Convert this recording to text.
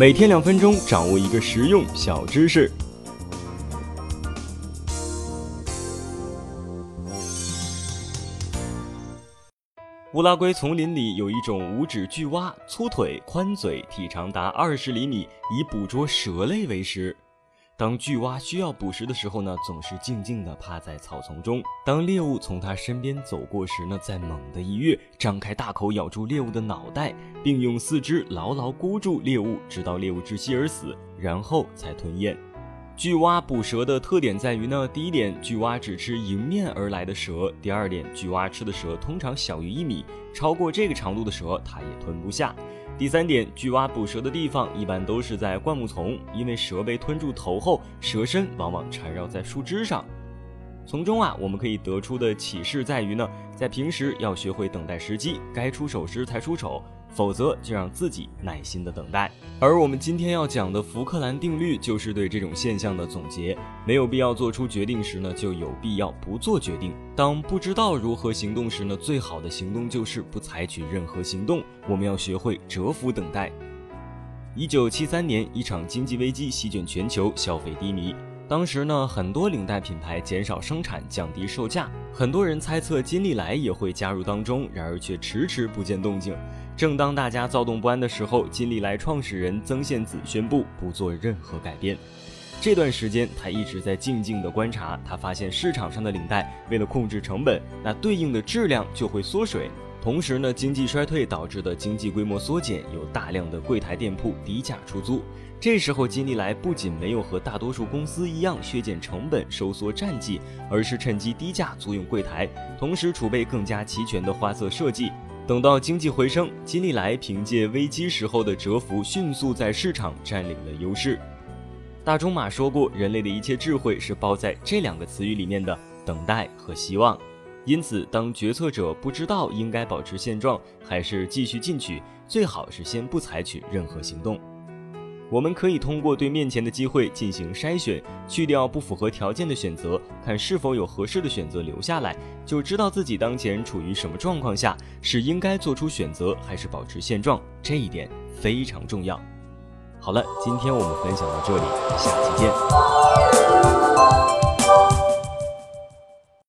每天两分钟，掌握一个实用小知识。乌拉圭丛林里有一种五指巨蛙，粗腿、宽嘴，体长达二十厘米，以捕捉蛇类为食。当巨蛙需要捕食的时候呢，总是静静地趴在草丛中。当猎物从它身边走过时呢，再猛地一跃，张开大口咬住猎物的脑袋，并用四肢牢牢箍住猎物，直到猎物窒息而死，然后才吞咽。巨蛙捕蛇的特点在于呢，第一点，巨蛙只吃迎面而来的蛇；第二点，巨蛙吃的蛇通常小于一米，超过这个长度的蛇它也吞不下；第三点，巨蛙捕蛇的地方一般都是在灌木丛，因为蛇被吞住头后，蛇身往往缠绕在树枝上。从中啊，我们可以得出的启示在于呢，在平时要学会等待时机，该出手时才出手。否则就让自己耐心的等待。而我们今天要讲的福克兰定律，就是对这种现象的总结。没有必要做出决定时呢，就有必要不做决定。当不知道如何行动时呢，最好的行动就是不采取任何行动。我们要学会蛰伏等待。一九七三年，一场经济危机席卷全球，消费低迷。当时呢，很多领带品牌减少生产，降低售价。很多人猜测金利来也会加入当中，然而却迟迟不见动静。正当大家躁动不安的时候，金利来创始人曾宪梓宣布不做任何改变。这段时间，他一直在静静地观察。他发现市场上的领带为了控制成本，那对应的质量就会缩水。同时呢，经济衰退导致的经济规模缩减，有大量的柜台店铺低价出租。这时候，金利来不仅没有和大多数公司一样削减成本、收缩战绩，而是趁机低价租用柜台，同时储备更加齐全的花色设计。等到经济回升，金利来凭借危机时候的蛰伏，迅速在市场占领了优势。大仲马说过，人类的一切智慧是包在这两个词语里面的：等待和希望。因此，当决策者不知道应该保持现状还是继续进取，最好是先不采取任何行动。我们可以通过对面前的机会进行筛选，去掉不符合条件的选择，看是否有合适的选择留下来，就知道自己当前处于什么状况下，是应该做出选择还是保持现状，这一点非常重要。好了，今天我们分享到这里，下期见。